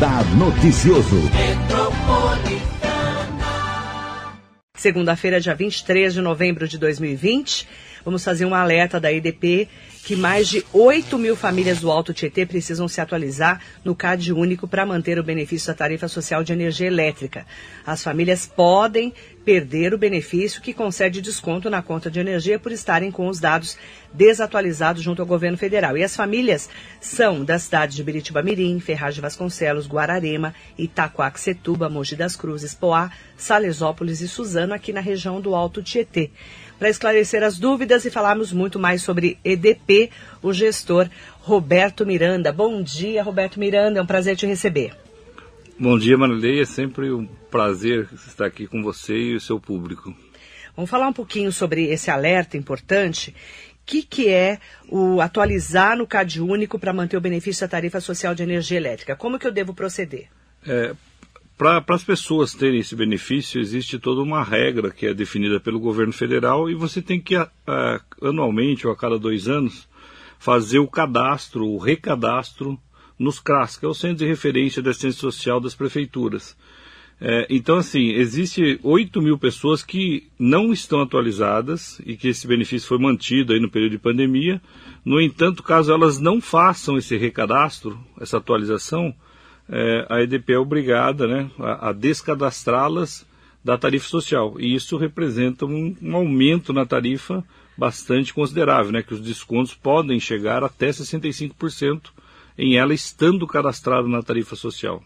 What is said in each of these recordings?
Radar Noticioso. Segunda-feira, dia 23 de novembro de 2020, vamos fazer um alerta da EDP que mais de 8 mil famílias do Alto Tietê precisam se atualizar no CAD único para manter o benefício da tarifa social de energia elétrica. As famílias podem perder o benefício que concede desconto na conta de energia por estarem com os dados desatualizados junto ao governo federal. E as famílias são das cidades de Biritiba Mirim, Ferraz de Vasconcelos, Guararema, Itacoaxetuba, Mogi das Cruzes, Poá, Salesópolis e Suzano, aqui na região do Alto Tietê para esclarecer as dúvidas e falarmos muito mais sobre EDP, o gestor Roberto Miranda. Bom dia, Roberto Miranda, é um prazer te receber. Bom dia, Marilei, é sempre um prazer estar aqui com você e o seu público. Vamos falar um pouquinho sobre esse alerta importante. O que, que é o atualizar no CAD único para manter o benefício da tarifa social de energia elétrica? Como que eu devo proceder? É, para as pessoas terem esse benefício, existe toda uma regra que é definida pelo governo federal e você tem que, anualmente ou a cada dois anos, fazer o cadastro, o recadastro nos CRAS, que é o Centro de Referência da Assistência Social das Prefeituras. É, então, assim, existe 8 mil pessoas que não estão atualizadas e que esse benefício foi mantido aí no período de pandemia. No entanto, caso elas não façam esse recadastro, essa atualização, é, a EDP é obrigada né, a, a descadastrá-las da tarifa social. E isso representa um, um, aumento na tarifa bastante considerável, né, que os descontos podem chegar até 65% em ela estando cadastrada na tarifa social.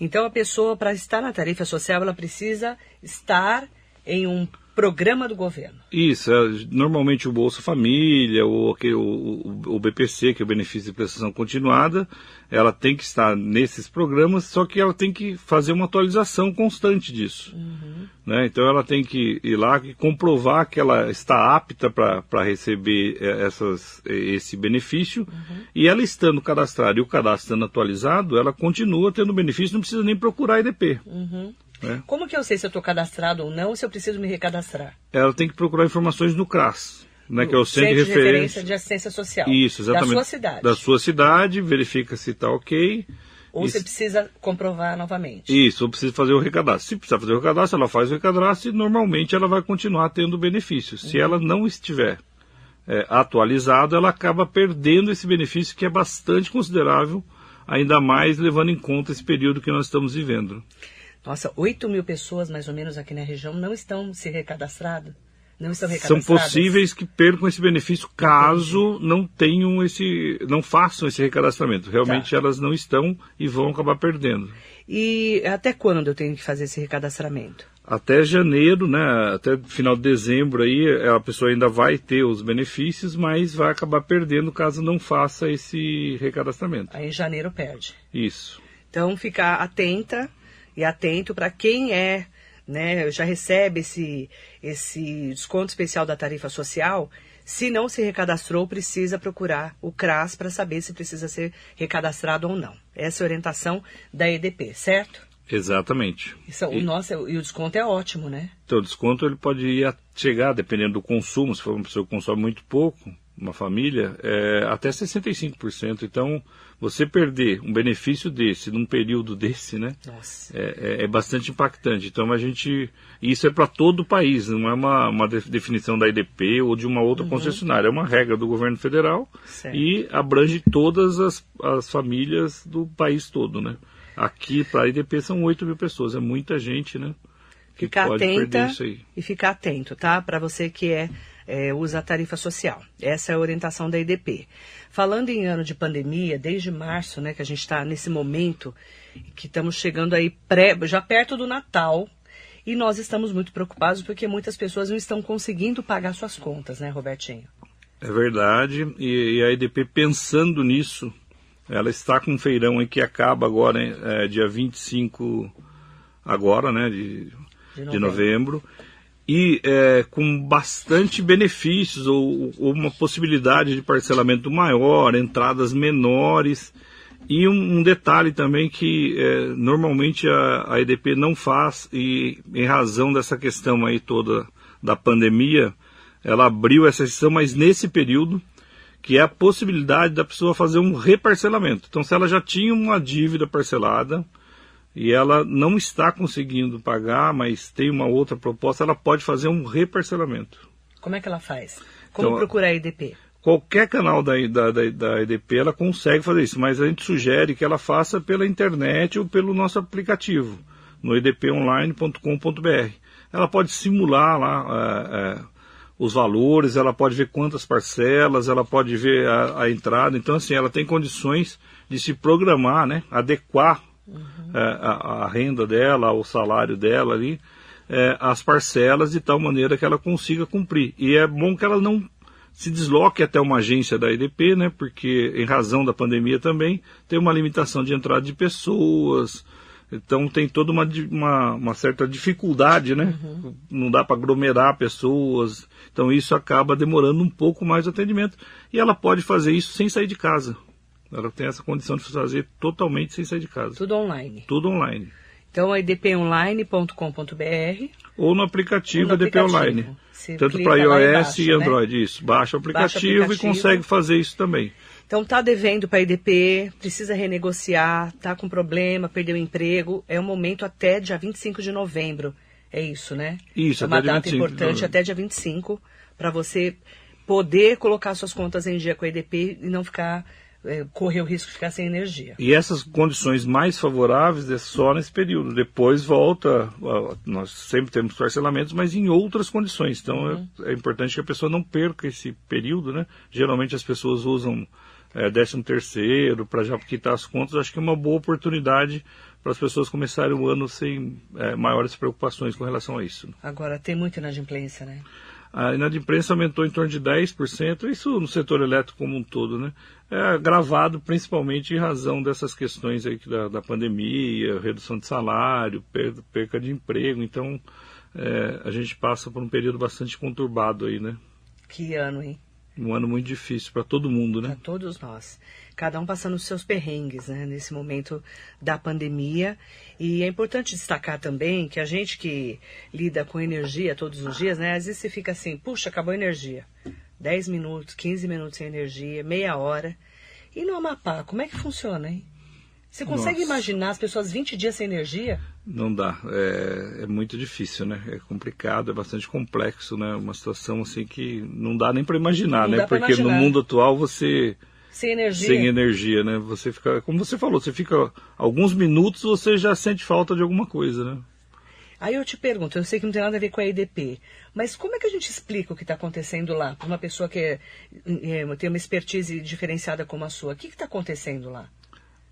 Então a pessoa, para estar na tarifa social, ela precisa estar em um programa do governo. Isso, é, normalmente o Bolsa Família, ou o, o, BPC, que é o Benefício de Prestação Continuada, ela tem que estar nesses programas, só que ela tem que fazer uma atualização constante disso. Uhum. Né? Então ela tem que ir lá e comprovar que ela está apta para receber é, essas, esse benefício, uhum. e ela estando cadastrada e o cadastro estando atualizado, ela continua tendo benefício, não precisa nem procurar IDP. Uhum. É. Como que eu sei se eu estou cadastrado ou não, se eu preciso me recadastrar? Ela tem que procurar informações no CRAS. Né, que é o Centro, Centro de, referência... de Referência de Assistência Social. Isso, exatamente. Da sua cidade. Da sua cidade, verifica se está ok. Ou você precisa comprovar novamente. Isso, ou precisa fazer o recadastro. Se precisar fazer o recadastro, ela faz o recadastro e normalmente ela vai continuar tendo benefício. Se uhum. ela não estiver é, atualizada, ela acaba perdendo esse benefício que é bastante considerável, ainda mais levando em conta esse período que nós estamos vivendo. Nossa, 8 mil pessoas mais ou menos aqui na região não estão se recadastrando. Não estão São possíveis que percam esse benefício caso Entendi. não tenham esse, não façam esse recadastramento. Realmente tá. elas não estão e vão acabar perdendo. E até quando eu tenho que fazer esse recadastramento? Até janeiro, né? Até final de dezembro aí a pessoa ainda vai ter os benefícios, mas vai acabar perdendo caso não faça esse recadastramento. Aí em janeiro perde. Isso. Então ficar atenta e atento para quem é, né, já recebe esse, esse desconto especial da tarifa social. Se não se recadastrou, precisa procurar o CRAS para saber se precisa ser recadastrado ou não. Essa é a orientação da EDP, certo? Exatamente. Isso, e, o nosso, e o desconto é ótimo, né? Então, o desconto ele pode ir a chegar, dependendo do consumo, se for uma pessoa que consome muito pouco, uma família, é, até 65%. Então, você perder um benefício desse num período desse, né? É, é, é, bastante impactante. Então, a gente. Isso é para todo o país, não é uma, uma definição da IDP ou de uma outra uhum. concessionária. É uma regra do governo federal certo. e abrange todas as, as famílias do país todo, né? Aqui, para a IDP, são 8 mil pessoas. É muita gente, né? Que ficar pode atenta perder isso aí. e ficar atento, tá? Para você que é é, usa a tarifa social. Essa é a orientação da IDP. Falando em ano de pandemia, desde março, né, que a gente está nesse momento, que estamos chegando aí pré, já perto do Natal, e nós estamos muito preocupados porque muitas pessoas não estão conseguindo pagar suas contas, né, Robertinho? É verdade, e, e a IDP pensando nisso, ela está com um feirão aí que acaba agora, é, dia 25 agora, né, de, de novembro. De novembro e é, com bastante benefícios ou, ou, uma possibilidade de parcelamento maior, entradas menores e um, um detalhe também que é, normalmente a, a, EDP não faz e em razão dessa questão aí toda da pandemia, ela abriu essa sessão, mas nesse período que é a possibilidade da pessoa fazer um reparcelamento. Então, se ela já tinha uma dívida parcelada e ela não está conseguindo pagar, mas tem uma outra proposta, ela pode fazer um reparcelamento. Como é que ela faz? Como então, procurar a EDP? Qualquer canal da, da, da, da, EDP ela consegue fazer isso, mas a gente sugere que ela faça pela internet ou pelo nosso aplicativo, no edponline.com.br. Ela pode simular lá é, é, os valores, ela pode ver quantas parcelas, ela pode ver a, a, entrada. Então, assim, ela tem condições de se programar, né? adequar uhum. é, a, a, renda dela, o salário dela ali, é, as parcelas de tal maneira que ela consiga cumprir. E é bom que ela não se desloque até uma agência da EDP, né, porque em razão da pandemia também tem uma limitação de entrada de pessoas, então tem toda uma, uma, uma certa dificuldade, né? Uhum. Não dá para aglomerar pessoas, então isso acaba demorando um pouco mais o atendimento. E ela pode fazer isso sem sair de casa. Ela tem essa condição de fazer totalmente sem sair de casa. Tudo online. Tudo online. Então, edponline.com.br ou no aplicativo, no EDP Online. Tanto para iOS e né? Android, né? isso. Baixa o, Baixa o aplicativo e consegue fazer isso também. Então tá devendo para a EDP, precisa renegociar, tá com problema, perdeu o emprego, é o momento até dia 25 de novembro. É isso, né? Isso, é uma data importante até dia 25 para você poder colocar suas contas em dia com a EDP e não ficar é, correr o risco de ficar sem energia. E essas condições mais favoráveis é só nesse período. Depois volta, nós sempre temos parcelamentos, mas em outras condições. Então uhum. é, é, importante que a pessoa não perca esse período, né? Geralmente as pessoas usam é, 13 terceiro para já quitar as contas. Acho que é uma boa oportunidade para as pessoas começarem o ano sem é, maiores preocupações com relação a isso. Agora, tem muita inadimplência, né? A inadimplência aumentou em torno de 10%, isso no setor elétrico como um todo, né? É agravado principalmente em razão dessas questões aí da, da pandemia, redução de salário, perda, perca de emprego. Então, é, a gente passa por um período bastante conturbado aí, né? Que ano, hein? Um ano muito difícil para todo mundo, né? Para todos nós. Cada um passando os seus perrengues, né? Nesse momento da pandemia. E é importante destacar também que a gente que lida com energia todos os dias, né? Às vezes você fica assim, puxa, acabou a energia. 10 minutos, 15 minutos sem energia, meia hora. E no Amapá, como é que funciona, hein? Você consegue Nossa. imaginar as pessoas 20 dias sem energia? Não dá. É, é, muito difícil, né? É complicado, é bastante complexo, né? Uma situação assim que não dá nem para imaginar, não né? Porque imaginar. no mundo atual você sem energia. Sem energia, né? Você fica, como você falou, você fica alguns minutos você já sente falta de alguma coisa, né? Aí eu te pergunto, eu sei que não tem nada a ver com a EDP, mas como é que a gente explica o que está acontecendo lá para uma pessoa que é, é, tem uma expertise diferenciada como a sua? O que está acontecendo lá?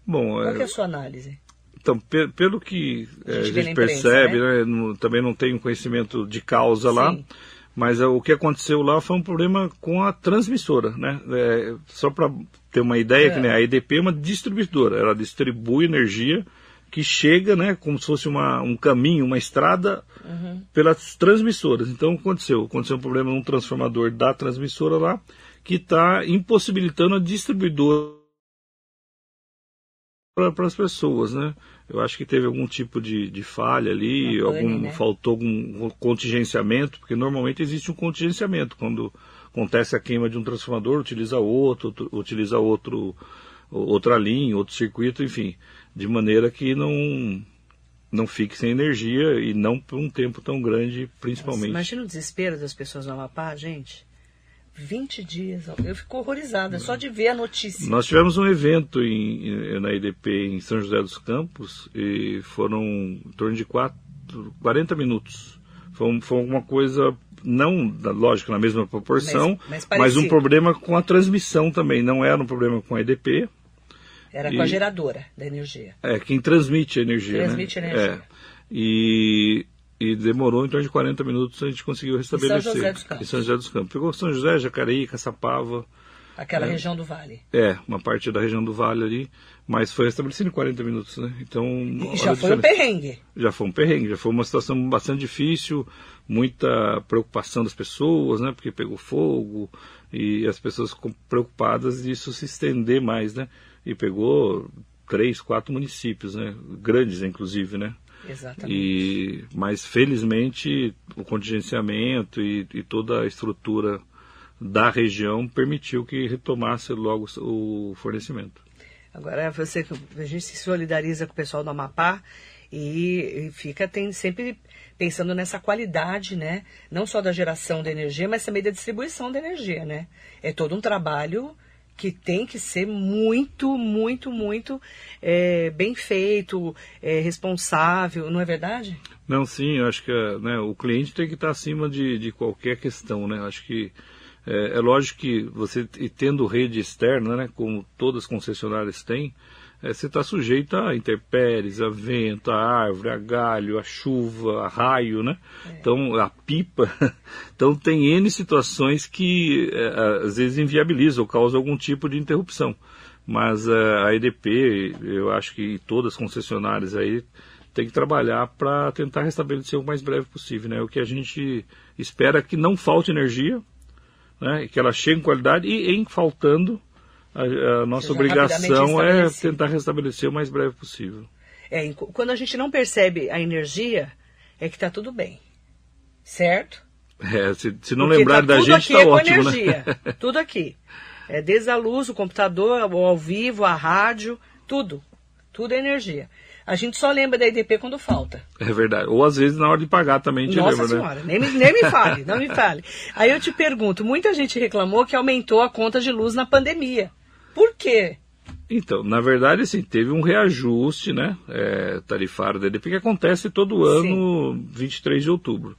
Bom, Qual é a sua análise? Então, pe pelo que a gente, é, a gente percebe, né? Né, também não um conhecimento de causa Sim. lá, mas é, o que aconteceu lá foi um problema com a transmissora, né? É, só para ter uma ideia, é. que, né, a EDP é uma distribuidora, ela distribui energia que chega, né, como se fosse uma, um caminho, uma estrada uhum. pelas transmissoras. Então, aconteceu, aconteceu um problema num transformador da transmissora lá, que está impossibilitando a distribuidora para as pessoas, né? Eu acho que teve algum tipo de, de falha ali, algum, né? faltou algum contingenciamento, porque normalmente existe um contingenciamento quando acontece a queima de um transformador, utiliza outro, utiliza outro, outra linha, outro circuito, enfim, de maneira que não não fique sem energia e não por um tempo tão grande, principalmente. Nossa, imagina o desespero das pessoas no Amapá, gente. 20 dias. Eu fico horrorizada só de ver a notícia. Nós tivemos um evento em, na IDP em São José dos Campos e foram em torno de 4, 40 minutos. Foi, foi uma coisa, não, lógico, na mesma proporção, mas, mas, mas, um problema com a transmissão também. Não era um problema com a IDP. Era e, com a geradora da energia. É, quem transmite a energia. Né? Transmite né? a energia. É. E e demorou em torno de 40 minutos a gente conseguiu restabelecer. Em São José dos Campos. Em São José dos Campos. Pegou São José, Jacareí, Caçapava. Aquela é, região do Vale. É, uma parte da região do Vale ali, mas foi restabelecido em 40 minutos, né? Então. E já foi um perrengue. Já foi um perrengue, já foi uma situação bastante difícil, muita preocupação das pessoas, né? Porque pegou fogo e as pessoas preocupadas disso se estender mais, né? E pegou três, quatro municípios, né? Grandes, inclusive, né? Exatamente. E, mas felizmente o contingenciamento e, e toda a estrutura da região permitiu que retomasse logo o fornecimento. Agora você, a gente se solidariza com o pessoal do Amapá e, e fica tem, sempre pensando nessa qualidade, né? Não só da geração de energia, mas também da distribuição da energia, né? É todo um trabalho que tem que ser muito, muito, muito é, bem feito, é, responsável, não é verdade? Não, sim, eu acho que né, o cliente tem que estar acima de, de qualquer questão, né? Acho que é, é lógico que você tendo rede externa, né, como todas as concessionárias têm, é, você está sujeito a intempéries, a vento, a árvore, a galho, a chuva, a raio, né? É. Então, a pipa. Então, tem N situações que é, às vezes inviabilizam ou causam algum tipo de interrupção. Mas é, a EDP, eu acho que todas as concessionárias aí tem que trabalhar para tentar restabelecer o mais breve possível, né? O que a gente espera é que não falte energia, né? Que ela chegue em qualidade e em faltando a, a nossa obrigação é tentar restabelecer o mais breve possível. É, quando a gente não percebe a energia, é que está tudo bem. Certo? É, se, se não Porque lembrar tá da gente, está é ótimo, né? energia, né? tudo aqui. É, desde a luz, o computador, o ao vivo, a rádio, tudo. Tudo é energia. A gente só lembra da IDP quando falta. É verdade. Ou às vezes na hora de pagar também a gente Nossa lembra, né? senhora, né? nem, nem me fale, não me fale. Aí eu te pergunto, muita gente reclamou que aumentou a conta de luz na pandemia. Quê? Então, na verdade, assim, teve um reajuste, né, é, tarifário da EDP que acontece todo ano, Sim. 23 de outubro.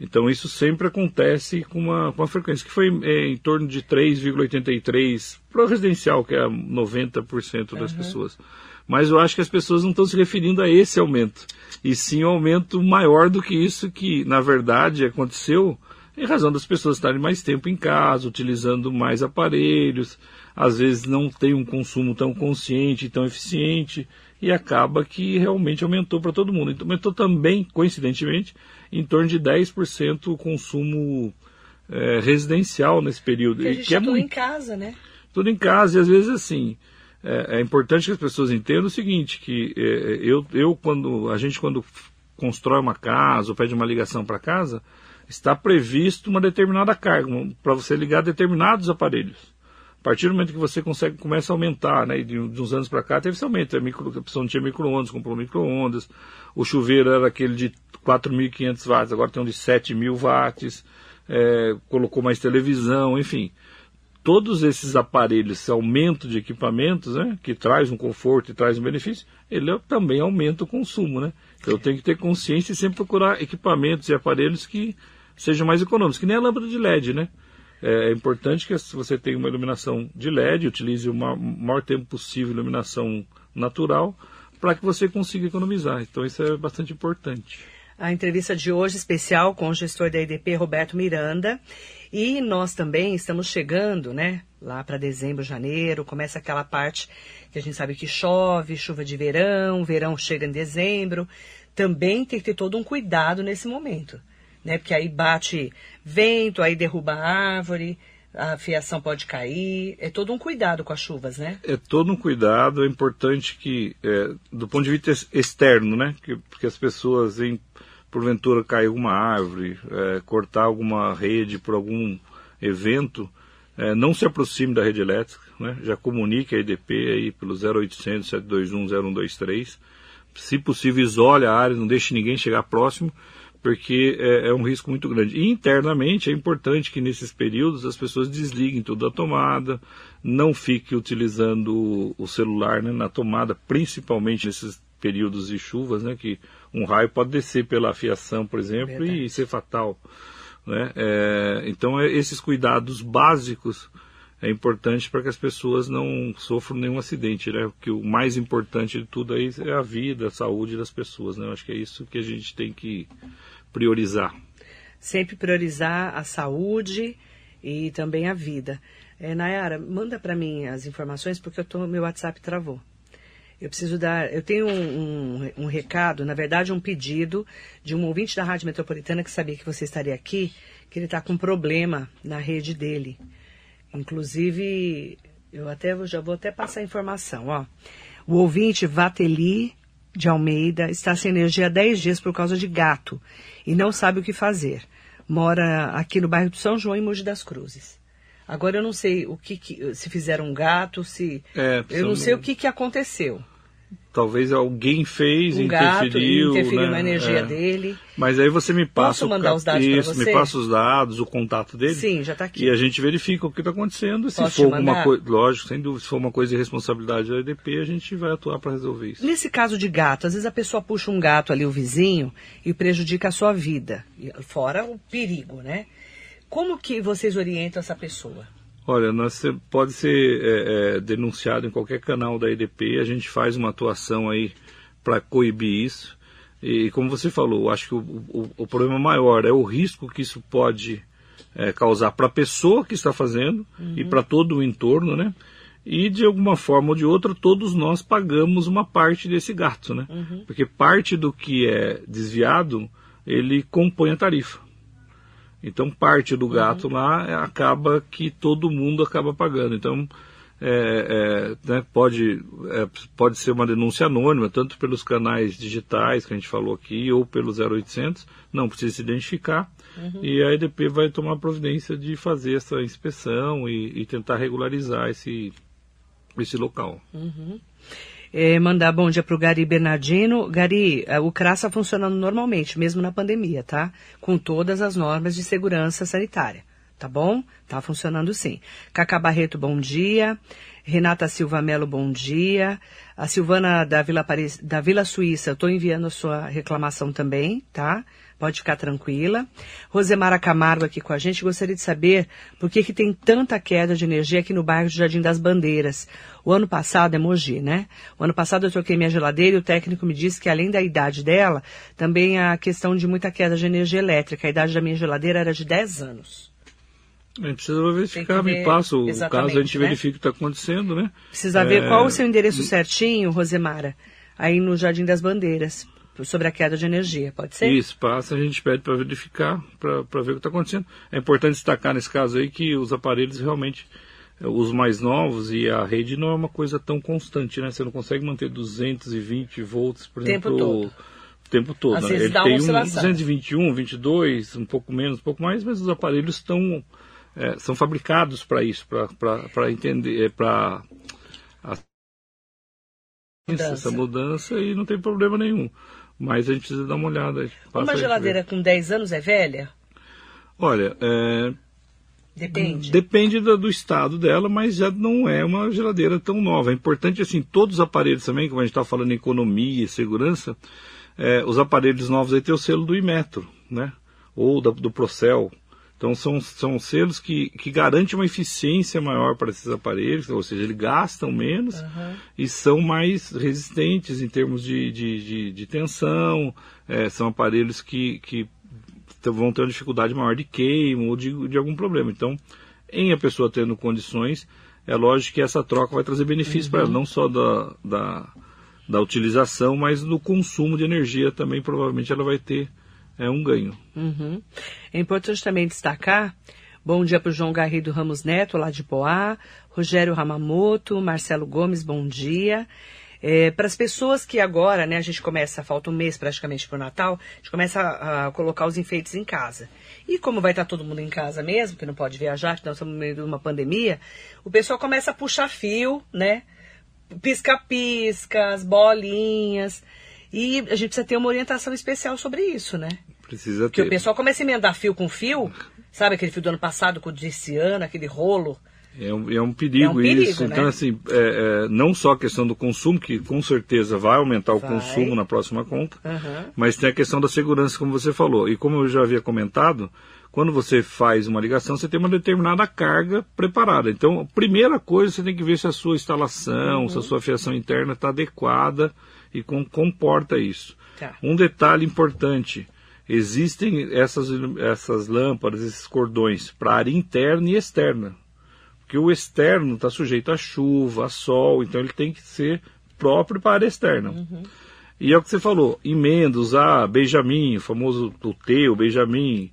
Então, isso sempre acontece com uma, com uma frequência que foi é, em torno de 3,83 para o residencial, que é 90% das uhum. pessoas. Mas eu acho que as pessoas não estão se referindo a esse aumento, e sim um aumento maior do que isso que, na verdade, aconteceu em razão das pessoas estarem mais tempo em casa, utilizando mais aparelhos, às vezes não tem um consumo tão consciente, tão eficiente, e acaba que realmente aumentou para todo mundo. Então, aumentou também, coincidentemente, em torno de 10% o consumo é, residencial nesse período. Porque a gente que é tudo muito... em casa, né? Tudo em casa, e às vezes assim. É, é importante que as pessoas entendam o seguinte, que é, eu, eu quando a gente quando constrói uma casa ou pede uma ligação para casa, está previsto uma determinada carga para você ligar determinados aparelhos. A partir do momento que você consegue, começa a aumentar, né, de, uns anos para cá teve esse aumento, a, micro, a pessoa não tinha micro-ondas, comprou micro-ondas, o chuveiro era aquele de 4.500 watts, agora tem um de 7.000 watts, é, colocou mais televisão, enfim. Todos esses aparelhos, esse aumento de equipamentos, né, que traz um conforto e traz um benefício, ele é, também aumenta o consumo, né? Então eu tenho que ter consciência e sempre procurar equipamentos e aparelhos que sejam mais econômicos, que nem a lâmpada de LED, né? É, é importante que você tenha uma iluminação de LED, utilize o maior tempo possível iluminação natural, para que você consiga economizar. Então isso é bastante importante. A entrevista de hoje especial com o gestor da IDP, Roberto Miranda. E nós também estamos chegando, né? Lá para dezembro, janeiro, começa aquela parte que a gente sabe que chove, chuva de verão, verão chega em dezembro. Também tem que ter todo um cuidado nesse momento né? Porque aí bate vento, aí derruba a árvore, a fiação pode cair. É todo um cuidado com as chuvas, né? É todo um cuidado. É importante que, é, do ponto de vista externo, né? Que, porque as pessoas, em, porventura, cair alguma árvore, é, cortar alguma rede por algum evento, é, não se aproxime da rede elétrica, né? Já comunique a EDP aí pelo 0800 721 0123. Se possível, isole a área, não deixe ninguém chegar próximo porque é, é, um risco muito grande. E internamente é importante que nesses períodos as pessoas desliguem tudo da tomada, não fique utilizando o celular né, na tomada, principalmente nesses períodos de chuvas, né, que um raio pode descer pela fiação, por exemplo, Verdade. e ser fatal. Né? É, então é, esses cuidados básicos é importante para que as pessoas não sofram nenhum acidente, né? Porque o mais importante de tudo aí é a vida, a saúde das pessoas, né? Eu acho que é isso que a gente tem que priorizar. Sempre priorizar a saúde e também a vida. É, Nayara, manda para mim as informações porque eu tô, meu WhatsApp travou. Eu preciso dar. Eu tenho um, um, um, recado, na verdade, um pedido de um ouvinte da Rádio Metropolitana que sabia que você estaria aqui, que ele está com um problema na rede dele. Inclusive, eu até já vou até passar a informação, ó. O ouvinte Vateli de Almeida está sem energia há 10 dias por causa de gato e não sabe o que fazer. Mora aqui no bairro do São João, em Mogi das Cruzes. Agora eu não sei o que, que se fizeram um gato, se É, eu não sei o que, que aconteceu. Talvez alguém fez, Um gato interferiu, interferiu né? na energia É. dele. Mas aí você me passa Posso o mandar ca- os dados Isso, você? me passa os dados, o contato dele. Sim, já está aqui. E a gente verifica o que está acontecendo. Se Posso for alguma coisa, lógico, sem dúvida, se for uma coisa de responsabilidade da EDP, a gente vai atuar para resolver isso. Nesse caso de gato, às vezes a pessoa puxa um gato ali, o vizinho, e prejudica a sua vida. Fora o perigo, né? Como que vocês orientam essa pessoa? Olha, nós pode ser é, é, denunciado em qualquer canal da EDP, a gente faz uma atuação aí para coibir isso. E como você falou, acho que o, o- o problema maior é o risco que isso pode é, causar para a pessoa que está fazendo e para todo o entorno, né? E de alguma forma ou de outra, todos nós pagamos uma parte desse gasto, né? Porque parte do que é desviado, ele compõe a tarifa. Então parte do gato lá é, acaba que todo mundo acaba pagando. Então é, é, né, pode, é, pode ser uma denúncia anônima, tanto pelos canais digitais que a gente falou aqui, ou pelo 0800, não precisa se identificar. E a EDP vai tomar providência de fazer essa inspeção e, e tentar regularizar esse, esse local. É, mandar bom dia pro Gari Bernardino. Gari, eh, o CRAS está funcionando normalmente, mesmo na pandemia, tá? Com todas as normas de segurança sanitária. Tá bom? Tá funcionando sim. Cacá Barreto, bom dia. Renata Silva Melo, bom dia. A Silvana da Vila, Paris, da Vila Suíça, eu estou enviando a sua reclamação também, tá? Pode ficar tranquila. Rosemara Camargo aqui com a gente. Gostaria de saber por que, que tem tanta queda de energia aqui no bairro de Jardim das Bandeiras. O ano passado, é Mogi, né? O ano passado eu troquei minha geladeira e o técnico me disse que além da idade dela, também a questão de muita queda de energia elétrica. A idade da minha geladeira era de 10 anos. A gente precisa verificar, que me ver passa o caso, a gente né? verifica o que está acontecendo, né? Precisa ver É, qual o seu endereço certinho, Rosemara, aí no Jardim das Bandeiras, sobre a queda de energia, pode ser? Isso, passa, a gente pede para verificar, para ver o que está acontecendo. É importante destacar nesse caso aí que os aparelhos realmente, eh, os mais novos e a rede não é uma coisa tão constante, né? Você não consegue manter 220 volts, por Tempo exemplo, todo. o tempo todo. Às né? Ele tem um oscilação. 221, 22, um pouco menos, um pouco mais, mas os aparelhos estão eh, são fabricados para isso, para entender, para Mudança. essa mudança e não tem problema nenhum. Mas a gente precisa dar uma olhada. Uma geladeira com 10 anos é velha? Olha, é, Depende. depende do, do estado dela, mas já não é uma geladeira tão nova. É importante, assim, todos os aparelhos também, como a gente está falando em economia e segurança, é, os aparelhos novos aí tem o selo do Imetro, né? Ou da- do Procel. Então são, são selos que, que garantem uma eficiência maior para esses aparelhos, ou seja, eles gastam menos e são mais resistentes em termos de, de, de, de tensão, é, são aparelhos que, que vão ter uma dificuldade maior de queimo ou de, de algum problema. Então, em a pessoa tendo condições, é lógico que essa troca vai trazer benefícios para ela, não só da, da, da utilização, mas no consumo de energia também, provavelmente ela vai ter é, um ganho. Uhum. É importante também destacar, bom dia para o João Garrido Ramos Neto, lá de Poá, Rogério Ramamoto, Marcelo Gomes, bom dia. É, para as pessoas que agora, né, a gente começa, falta um mês praticamente para o Natal, a gente começa a, a colocar os enfeites em casa. E como vai estar todo mundo em casa mesmo, que não pode viajar, que nós estamos no meio de uma pandemia, o pessoal começa a puxar fio, né? Pisca-pisca, as bolinhas. E a gente precisa ter uma orientação especial sobre isso, né? Precisa Porque o ter. pessoal começa a emendar fio com fio, sabe aquele fio do ano passado com o desse ano, aquele rolo. É um, é um perigo, É um perigo, isso. né? Então, assim, é, é, não só a questão do consumo, que com certeza vai aumentar o Vai. consumo na próxima conta, Aham. mas tem a questão da segurança, como você falou. E como eu já havia comentado, quando você faz uma ligação, você tem uma determinada carga preparada. Então, a primeira coisa, você tem que ver se a sua instalação, se a sua fiação interna está adequada e com, comporta isso. Tá. Um detalhe importante. Existem essas, essas lâmpadas, esses cordões para área interna e externa. Porque o externo está sujeito a chuva, a sol, então ele tem que ser próprio para a área externa. E é o que você falou, emenda, usar Benjamin, o famoso o T, o Benjamin,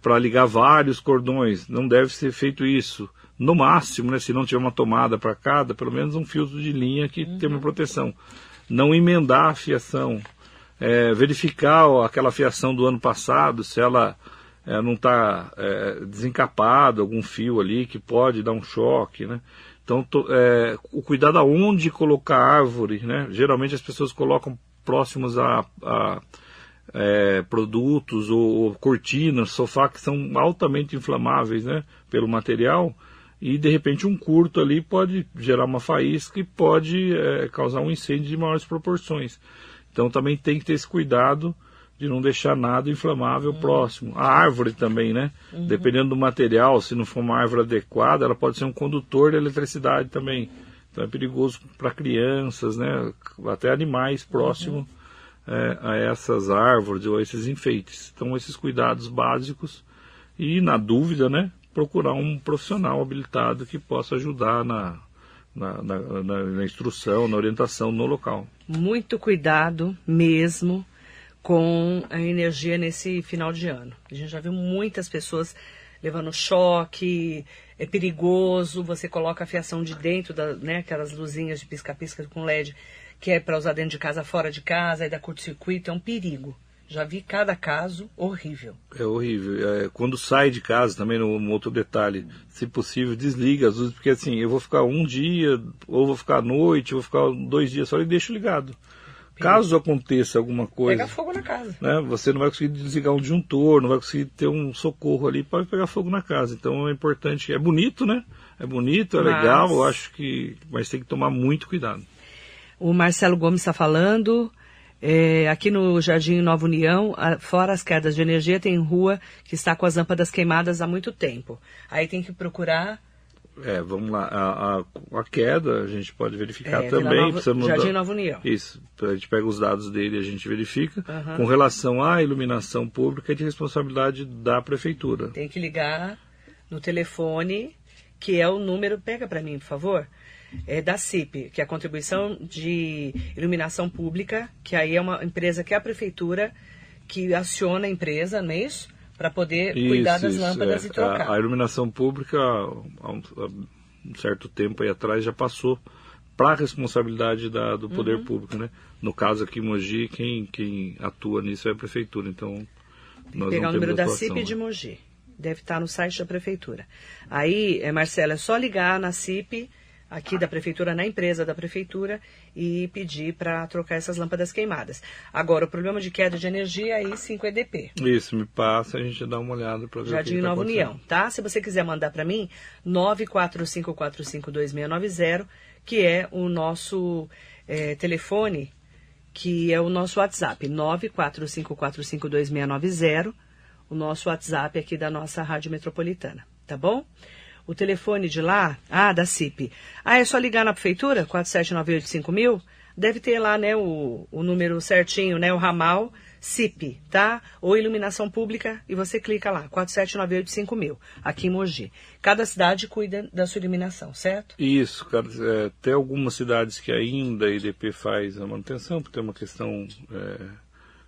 para ligar vários cordões. Não deve ser feito isso. No máximo, né, se não tiver uma tomada para cada, pelo menos um filtro de linha que tem uma proteção. Não emendar a fiação. É, verificar aquela fiação do ano passado, se ela é, não está é, desencapado, algum fio ali que pode dar um choque, né? Então, to, é, o cuidado aonde colocar árvore, né? Geralmente as pessoas colocam próximos a, a é, produtos ou, ou, cortinas, sofá que são altamente inflamáveis, né? Pelo material e de repente um curto ali pode gerar uma faísca e pode é, causar um incêndio de maiores proporções. Então também tem que ter esse cuidado de não deixar nada inflamável uhum. próximo. A árvore também, né? Uhum. Dependendo do material, se não for uma árvore adequada, ela pode ser um condutor de eletricidade também. Então é perigoso para crianças, né? Até animais próximos uhum. é, a essas árvores ou a esses enfeites. Então esses cuidados básicos e na dúvida, né? Procurar um profissional habilitado que possa ajudar na, na, na, na, na instrução, na orientação no local. Muito cuidado mesmo com a energia nesse final de ano. A gente já viu muitas pessoas levando choque, é perigoso, você coloca a fiação de dentro, da, né, aquelas luzinhas de pisca-pisca com LED, que é para usar dentro de casa, fora de casa, aí dá curto-circuito, é um perigo. Já vi cada caso horrível. É horrível. É, quando sai de casa, também no um outro detalhe, se possível, desliga as luzes, porque assim, eu vou ficar um dia, ou vou ficar à noite, vou ficar dois dias só e deixo ligado. Caso aconteça alguma coisa. Pega fogo na casa. Né, você não vai conseguir desligar um disjuntor, não vai conseguir ter um socorro ali, pode pegar fogo na casa. Então é importante. É bonito, né? É bonito, é mas... legal, eu acho que. Mas tem que tomar muito cuidado. O Marcelo Gomes está falando. É, aqui no Jardim Nova União, a, fora as quedas de energia, tem rua que está com as lâmpadas queimadas há muito tempo. Aí tem que procurar. É, vamos lá. A, a, a queda a gente pode verificar é, também. Nova, Jardim Nova União. Isso. A gente pega os dados dele e a gente verifica. Uhum. Com relação à iluminação pública, é de responsabilidade da prefeitura. Tem que ligar no telefone, que é o número. Pega para mim, por favor é, da CIP, que é a contribuição de iluminação pública, que aí é uma empresa que é a prefeitura que aciona a empresa, não é isso? Para poder isso, cuidar das isso, lâmpadas é. e trocar. A, a, iluminação pública, há um, há um, certo tempo aí atrás, já passou para a responsabilidade da, do poder uhum. público, né? No caso aqui em Mogi, quem, quem atua nisso é a prefeitura, então nós Pegar o número da CIP de Mogi. Deve estar no site da prefeitura. Aí, é, Marcela, é só ligar na CIP aqui da prefeitura na empresa da prefeitura e pedir para trocar essas lâmpadas queimadas. Agora, o problema de queda de energia aí 5EDP. Isso, me passa, a gente dá uma olhada para ver Jardim o que Nova tá União, tá? Se você quiser mandar para mim, 945452690, que é o nosso é, telefone, que é o nosso WhatsApp, 945452690, o nosso WhatsApp aqui da nossa Rádio Metropolitana, tá bom? O telefone de lá, ah, da CIP. Ah, é só ligar na prefeitura, 47985000? Deve ter lá, né, o, o número certinho, né, o ramal CIP, tá? Ou iluminação pública, e você clica lá, 47985000, aqui em Mogi. Cada cidade cuida da sua iluminação, certo? Isso, cara, é, tem algumas cidades que ainda a IDP faz a manutenção, porque tem uma questão é,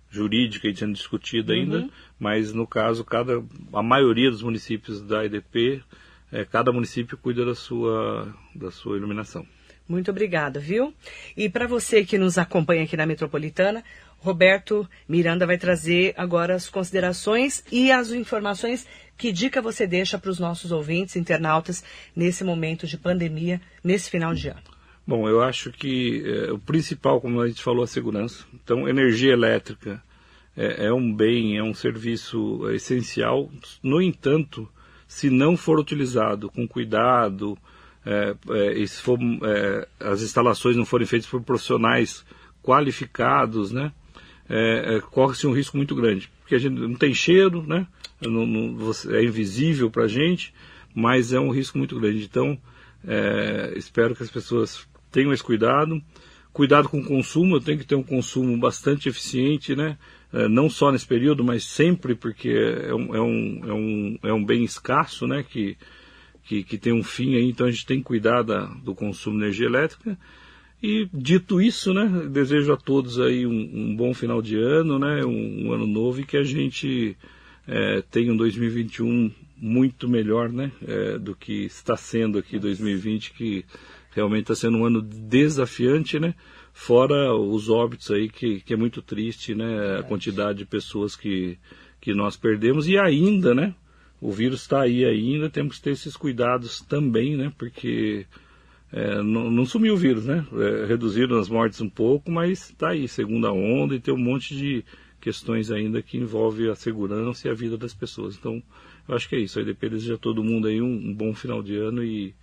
jurídica e sendo discutida ainda, uhum. mas no caso, cada, a maioria dos municípios da IDP é, cada município cuida da sua, da sua iluminação. Muito obrigada, viu? E para você que nos acompanha aqui na Metropolitana, Roberto Miranda vai trazer agora as considerações e as informações. Que dica você deixa para os nossos ouvintes, internautas, nesse momento de pandemia, nesse final de ano? Bom, eu acho que é, o principal, como a gente falou, é a segurança. Então, energia elétrica é, é um bem, é um serviço essencial. No entanto, se não for utilizado com cuidado, é, é, e se for, é, as instalações não forem feitas por profissionais qualificados, né, é, é, corre-se um risco muito grande. Porque a gente não tem cheiro, né, não, não, é invisível para a gente, mas é um risco muito grande. Então, é, espero que as pessoas tenham esse cuidado. Cuidado com o consumo, eu tenho que ter um consumo bastante eficiente, né? É, não só nesse período, mas sempre, porque é um, é um, é um, é um bem escasso, né, que, que, que tem um fim aí, então a gente tem que cuidar da, do consumo de energia elétrica. E dito isso, né, desejo a todos aí um, um bom final de ano, né, um, um, ano novo e que a gente é, tenha um 2021 muito melhor, né, é, do que está sendo aqui 2020, que realmente está sendo um ano desafiante, né, fora os óbitos aí, que, que é muito triste, né? A quantidade de pessoas que, que nós perdemos e ainda, né? O vírus está aí ainda, temos que ter esses cuidados também, né? Porque é, não, não, sumiu o vírus, né? É, reduziram as mortes um pouco, mas está aí, segunda onda, e tem um monte de questões ainda que envolve a segurança e a vida das pessoas. Então, eu acho que é isso. A EDP deseja a todo mundo aí um, um, bom final de ano e,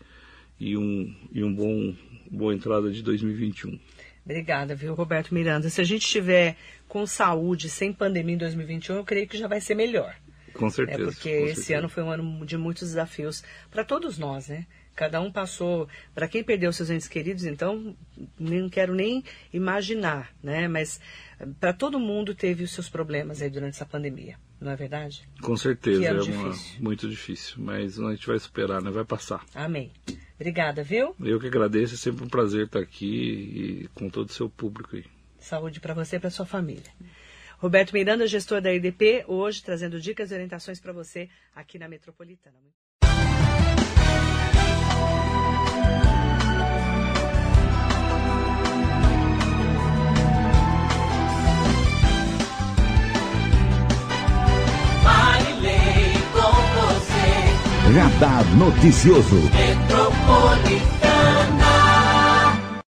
e, um, e um bom boa entrada de 2021. Obrigada, viu, Roberto Miranda. Se a gente estiver com saúde, sem pandemia em 2021, eu creio que já vai ser melhor. Com certeza. É porque com esse certeza. ano foi um ano de muitos desafios para todos nós, né? Cada um passou. Para quem perdeu seus entes queridos, então, não quero nem imaginar, né? Mas para todo mundo teve os seus problemas aí durante essa pandemia, não é verdade? Com certeza, é uma, muito difícil, mas a gente vai superar, né? Vai passar. Amém. Obrigada, viu? Eu que agradeço, é sempre um prazer estar aqui e com todo o seu público aí. Saúde para você e para sua família. Roberto Miranda, gestor da EDP, hoje trazendo dicas e orientações para você aqui na Metropolitana. Radar Noticioso.